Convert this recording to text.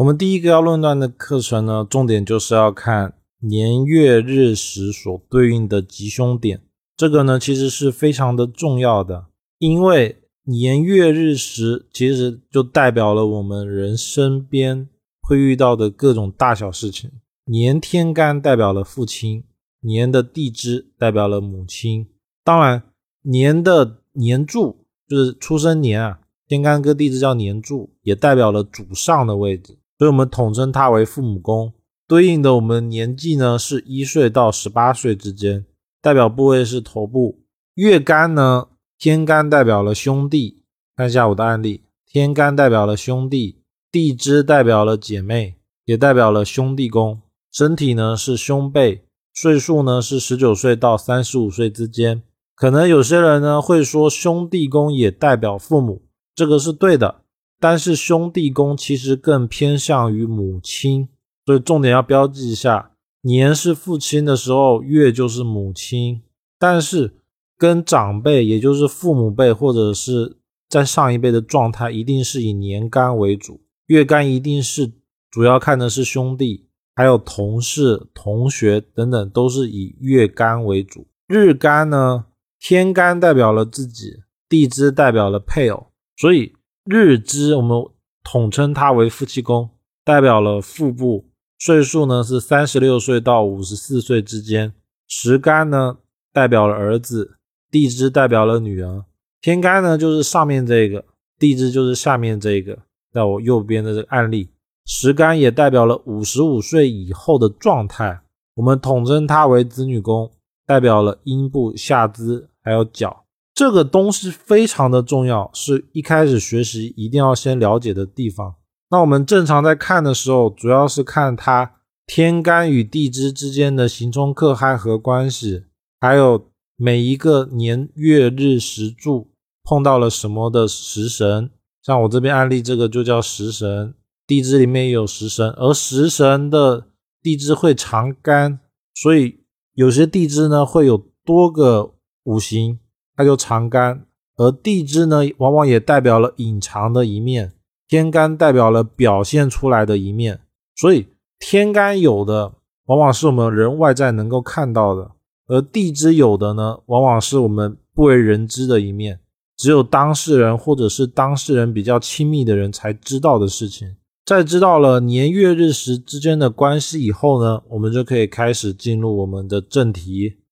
我们第一个要论断的课程呢，重点就是要看年月日时所对应的吉凶点。这个呢，其实是非常的重要的，因为年月日时其实就代表了我们人身边会遇到的各种大小事情。年天干代表了父亲，年的地支代表了母亲。当然，年的年柱就是出生年啊，天干跟地支叫年柱，也代表了主上的位置。所以我们统称它为父母宫，对应的我们年纪呢是一岁到十八岁之间，代表部位是头部。月干呢，天干代表了兄弟，看一下我的案例，天干代表了兄弟，地支代表了姐妹，也代表了兄弟宫。身体呢是胸背，岁数呢是十九岁到三十五岁之间。可能有些人呢会说兄弟宫也代表父母，这个是对的。但是兄弟宫其实更偏向于母亲，所以重点要标记一下：年是父亲的时候，月就是母亲。但是跟长辈，也就是父母辈或者是在上一辈的状态，一定是以年干为主，月干一定是主要看的是兄弟，还有同事、同学等等，都是以月干为主。日干呢，天干代表了自己，地支代表了配偶，所以。日支我们统称它为夫妻宫，代表了腹部，岁数呢是三十六岁到五十四岁之间。时干呢代表了儿子，地支代表了女儿。天干呢就是上面这个，地支就是下面这个，在我右边的这个案例。时干也代表了五十五岁以后的状态，我们统称它为子女宫，代表了阴部、下肢还有脚。这个东西非常的重要，是一开始学习一定要先了解的地方。那我们正常在看的时候，主要是看它天干与地支之间的刑冲克害和关系，还有每一个年月日时柱碰到了什么的食神。像我这边案例，这个就叫食神，地支里面有食神，而食神的地支会藏干，所以有些地支呢会有多个五行。它就藏干，而地支呢，往往也代表了隐藏的一面；天干代表了表现出来的一面。所以天干有的，往往是我们人外在能够看到的；而地支有的呢，往往是我们不为人知的一面，只有当事人或者是当事人比较亲密的人才知道的事情。在知道了年月日时之间的关系以后呢，我们就可以开始进入我们的正题。